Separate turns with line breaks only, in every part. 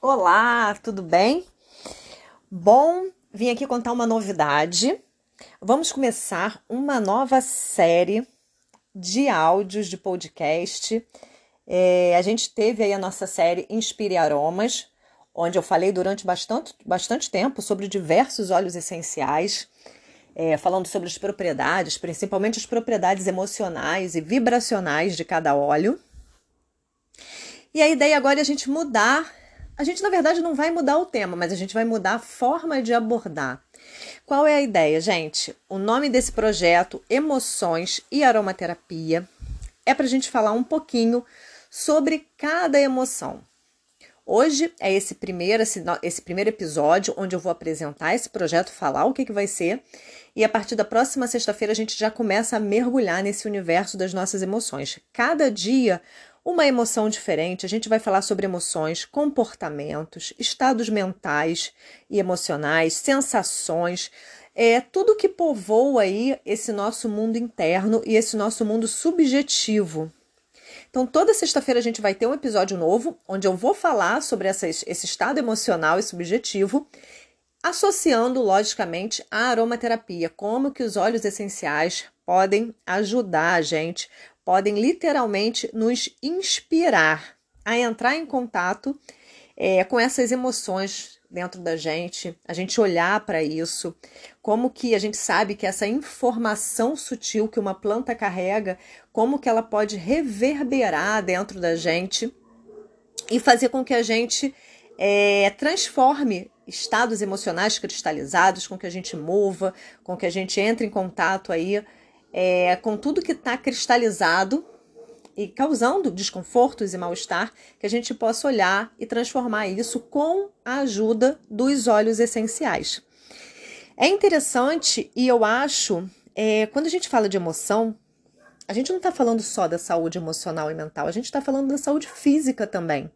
Olá, tudo bem? Bom, vim aqui contar uma novidade. Vamos começar uma nova série de áudios de podcast. É, a gente teve aí a nossa série Inspire Aromas, onde eu falei durante bastante, bastante tempo sobre diversos óleos essenciais, é, falando sobre as propriedades, principalmente as propriedades emocionais e vibracionais de cada óleo. E a ideia agora é a gente mudar. A gente, na verdade, não vai mudar o tema, mas a gente vai mudar a forma de abordar. Qual é a ideia, gente? O nome desse projeto, Emoções e Aromaterapia, é para a gente falar um pouquinho sobre cada emoção. Hoje é esse primeiro, esse, esse, primeiro episódio onde eu vou apresentar esse projeto, falar o que, que vai ser, e a partir da próxima sexta-feira a gente já começa a mergulhar nesse universo das nossas emoções. Cada dia uma emoção diferente. A gente vai falar sobre emoções, comportamentos, estados mentais e emocionais, sensações, é tudo que povoa aí esse nosso mundo interno e esse nosso mundo subjetivo. Então, toda sexta-feira a gente vai ter um episódio novo, onde eu vou falar sobre essa, esse estado emocional e subjetivo, associando, logicamente, a aromaterapia, como que os óleos essenciais podem ajudar a gente, podem literalmente nos inspirar a entrar em contato é, com essas emoções dentro da gente, a gente olhar para isso, como que a gente sabe que essa informação sutil que uma planta carrega, como que ela pode reverberar dentro da gente e fazer com que a gente é, transforme estados emocionais cristalizados, com que a gente mova, com que a gente entre em contato aí é, com tudo que está cristalizado e causando desconfortos e mal-estar, que a gente possa olhar e transformar isso com a ajuda dos óleos essenciais. É interessante e eu acho, é, quando a gente fala de emoção, a gente não está falando só da saúde emocional e mental, a gente está falando da saúde física também.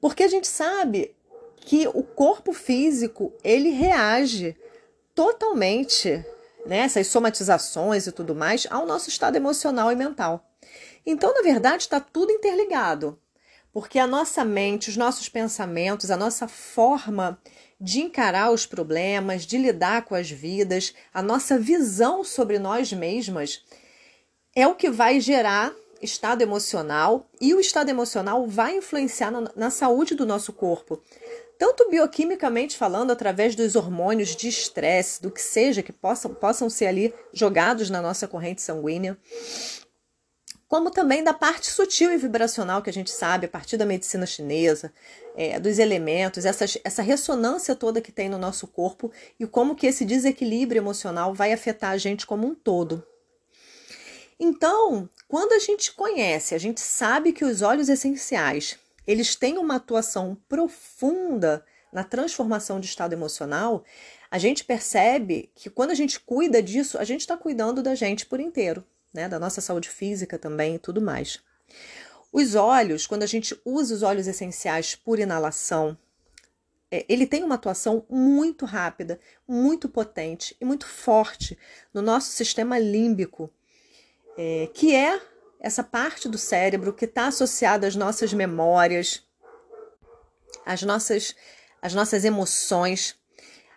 Porque a gente sabe que o corpo físico ele reage totalmente né, essas somatizações e tudo mais, ao nosso estado emocional e mental. Então, na verdade, está tudo interligado, porque a nossa mente, os nossos pensamentos, a nossa forma de encarar os problemas, de lidar com as vidas, a nossa visão sobre nós mesmas é o que vai gerar estado emocional e o estado emocional vai influenciar na, na saúde do nosso corpo tanto bioquimicamente falando, através dos hormônios de estresse, do que seja que possam, possam ser ali jogados na nossa corrente sanguínea, como também da parte sutil e vibracional que a gente sabe a partir da medicina chinesa, é, dos elementos, essas, essa ressonância toda que tem no nosso corpo e como que esse desequilíbrio emocional vai afetar a gente como um todo. Então, quando a gente conhece, a gente sabe que os óleos essenciais eles têm uma atuação profunda na transformação de estado emocional, a gente percebe que quando a gente cuida disso, a gente está cuidando da gente por inteiro, né? Da nossa saúde física também e tudo mais. Os óleos, quando a gente usa os óleos essenciais por inalação, é, ele tem uma atuação muito rápida, muito potente e muito forte no nosso sistema límbico, é, que é essa parte do cérebro que está associada às nossas memórias, às nossas, às nossas emoções.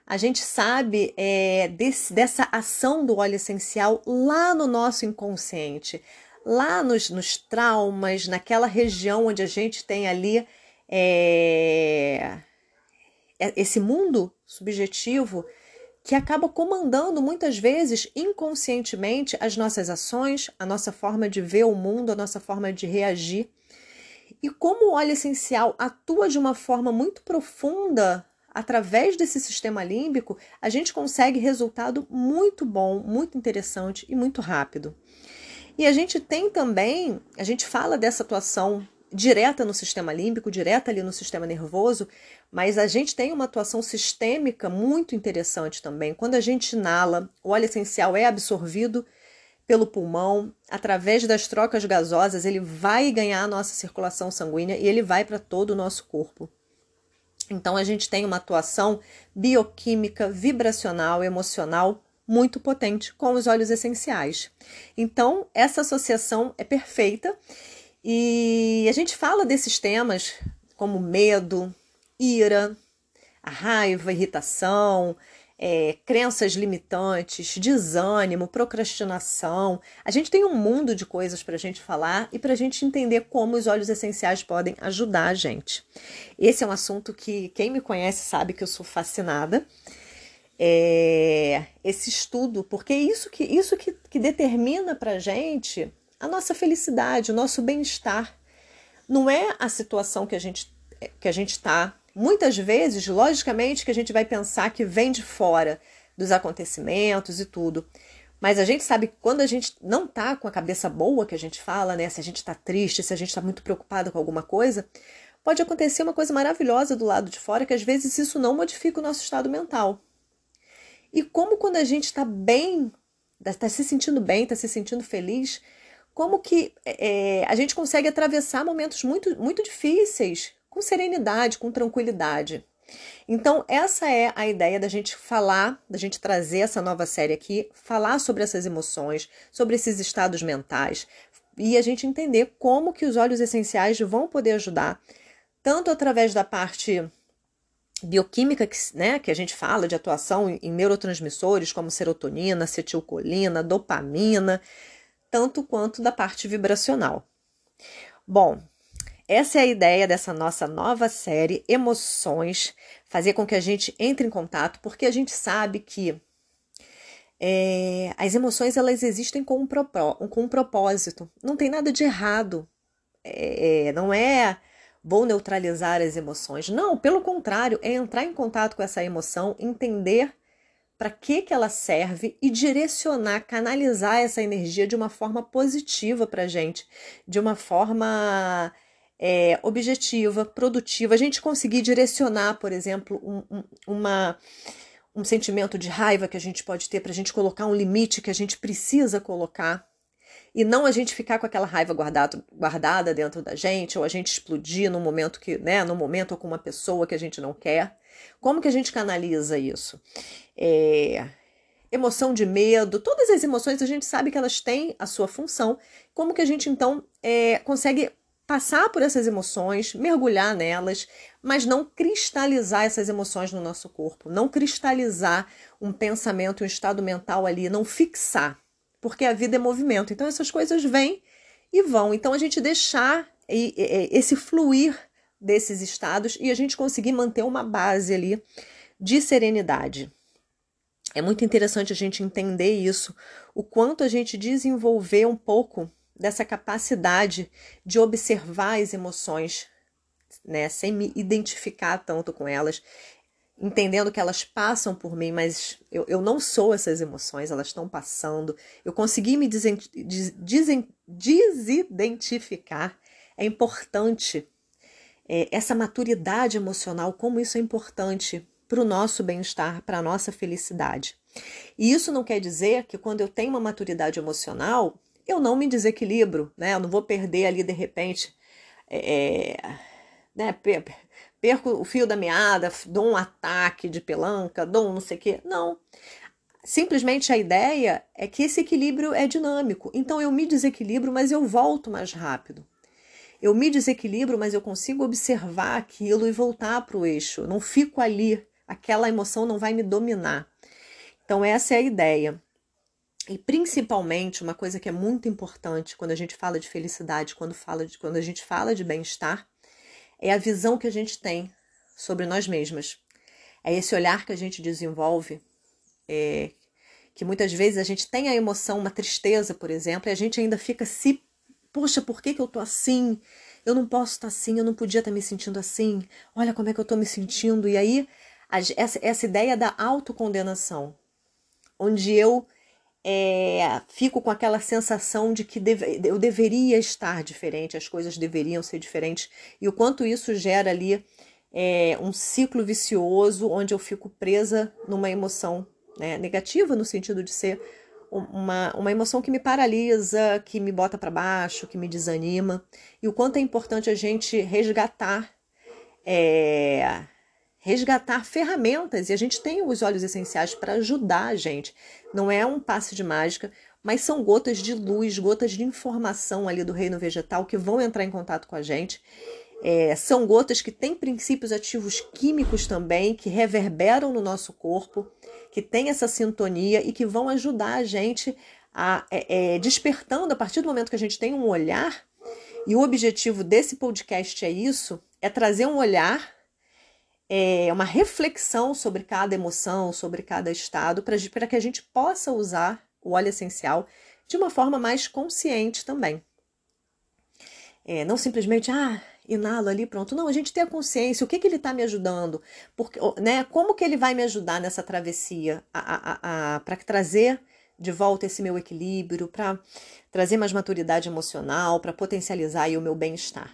A gente sabe é, desse, dessa ação do óleo essencial lá no nosso inconsciente, lá nos, nos traumas, naquela região onde a gente tem ali é, é esse mundo subjetivo que acaba comandando muitas vezes inconscientemente as nossas ações, a nossa forma de ver o mundo, a nossa forma de reagir. E como o óleo essencial atua de uma forma muito profunda através desse sistema límbico, a gente consegue resultado muito bom, muito interessante e muito rápido. E a gente tem também, a gente fala dessa atuação direta no sistema límbico, direta ali no sistema nervoso, mas a gente tem uma atuação sistêmica muito interessante também. Quando a gente inala, o óleo essencial é absorvido pelo pulmão, através das trocas gasosas, ele vai ganhar a nossa circulação sanguínea e ele vai para todo o nosso corpo. Então a gente tem uma atuação bioquímica, vibracional, emocional muito potente com os óleos essenciais. Então essa associação é perfeita e a gente fala desses temas como medo, ira, a raiva, irritação, é, crenças limitantes, desânimo, procrastinação. A gente tem um mundo de coisas para a gente falar e para a gente entender como os óleos essenciais podem ajudar a gente. Esse é um assunto que quem me conhece sabe que eu sou fascinada. É, esse estudo, porque isso que isso que, que determina para a gente a nossa felicidade, o nosso bem-estar. Não é a situação que a gente que a gente está Muitas vezes, logicamente, que a gente vai pensar que vem de fora dos acontecimentos e tudo. Mas a gente sabe que quando a gente não tá com a cabeça boa, que a gente fala, né? Se a gente tá triste, se a gente tá muito preocupado com alguma coisa, pode acontecer uma coisa maravilhosa do lado de fora, que às vezes isso não modifica o nosso estado mental. E como quando a gente está bem, está se sentindo bem, está se sentindo feliz, como que é, a gente consegue atravessar momentos muito, muito difíceis com serenidade, com tranquilidade. Então, essa é a ideia da gente falar, da gente trazer essa nova série aqui, falar sobre essas emoções, sobre esses estados mentais e a gente entender como que os óleos essenciais vão poder ajudar, tanto através da parte bioquímica que, né, que a gente fala de atuação em neurotransmissores como serotonina, acetilcolina, dopamina, tanto quanto da parte vibracional. Bom, essa é a ideia dessa nossa nova série Emoções, fazer com que a gente entre em contato, porque a gente sabe que é, as emoções elas existem com um, propó com um propósito. Não tem nada de errado. É, não é vou neutralizar as emoções. Não, pelo contrário, é entrar em contato com essa emoção, entender para que, que ela serve e direcionar, canalizar essa energia de uma forma positiva para gente, de uma forma é, objetiva, produtiva, a gente conseguir direcionar, por exemplo, um, um, uma, um sentimento de raiva que a gente pode ter para a gente colocar um limite que a gente precisa colocar e não a gente ficar com aquela raiva guardado, guardada dentro da gente ou a gente explodir no momento que, né, no momento ou com uma pessoa que a gente não quer. Como que a gente canaliza isso? É, emoção de medo, todas as emoções a gente sabe que elas têm a sua função. Como que a gente então é, consegue passar por essas emoções, mergulhar nelas, mas não cristalizar essas emoções no nosso corpo, não cristalizar um pensamento, um estado mental ali, não fixar, porque a vida é movimento. Então essas coisas vêm e vão. Então a gente deixar esse fluir desses estados e a gente conseguir manter uma base ali de serenidade. É muito interessante a gente entender isso, o quanto a gente desenvolver um pouco dessa capacidade de observar as emoções, né, sem me identificar tanto com elas, entendendo que elas passam por mim, mas eu, eu não sou essas emoções, elas estão passando. Eu consegui me desen, desen, desidentificar. É importante é, essa maturidade emocional, como isso é importante para o nosso bem-estar, para a nossa felicidade. E isso não quer dizer que quando eu tenho uma maturidade emocional, eu não me desequilibro, né? Eu não vou perder ali de repente, é, é né? Perco o fio da meada, dou um ataque de pelanca, dou um não sei o quê. Não. Simplesmente a ideia é que esse equilíbrio é dinâmico. Então eu me desequilibro, mas eu volto mais rápido. Eu me desequilibro, mas eu consigo observar aquilo e voltar para o eixo. Não fico ali, aquela emoção não vai me dominar. Então, essa é a ideia. E principalmente uma coisa que é muito importante quando a gente fala de felicidade, quando, fala de, quando a gente fala de bem-estar, é a visão que a gente tem sobre nós mesmas. É esse olhar que a gente desenvolve, é, que muitas vezes a gente tem a emoção, uma tristeza, por exemplo, e a gente ainda fica se, poxa, por que, que eu tô assim? Eu não posso estar assim, eu não podia estar me sentindo assim. Olha como é que eu tô me sentindo. E aí, essa, essa ideia da autocondenação, onde eu é, fico com aquela sensação de que deve, eu deveria estar diferente, as coisas deveriam ser diferentes, e o quanto isso gera ali é, um ciclo vicioso onde eu fico presa numa emoção né, negativa, no sentido de ser uma, uma emoção que me paralisa, que me bota para baixo, que me desanima, e o quanto é importante a gente resgatar. É, resgatar ferramentas e a gente tem os óleos essenciais para ajudar a gente. Não é um passe de mágica, mas são gotas de luz, gotas de informação ali do reino vegetal que vão entrar em contato com a gente É, são gotas que têm princípios ativos químicos também, que reverberam no nosso corpo, que têm essa sintonia e que vão ajudar a gente a é, é, despertando a partir do momento que a gente tem um olhar. E o objetivo desse podcast é isso: é trazer um olhar, é, uma reflexão sobre cada emoção, sobre cada estado, para que a gente possa usar o óleo essencial de uma forma mais consciente também. É, não simplesmente, ah, inalo ali, pronto. Não, a gente ter a consciência, o que, que ele está me ajudando, porque, né, como que ele vai me ajudar nessa travessia para trazer de volta esse meu equilíbrio, para trazer mais maturidade emocional, para potencializar o meu bem-estar.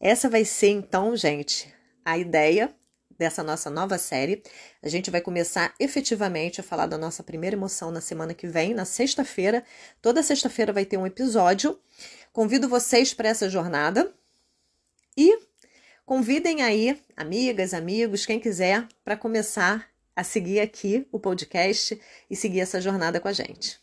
Essa vai ser então, gente, a ideia dessa nossa nova série. A gente vai começar efetivamente a falar da nossa primeira emoção na semana que vem, na sexta-feira. Toda sexta-feira vai ter um episódio. Convido vocês para essa jornada e convidem aí amigas, amigos, quem quiser, para começar a seguir aqui o podcast e seguir essa jornada com a gente.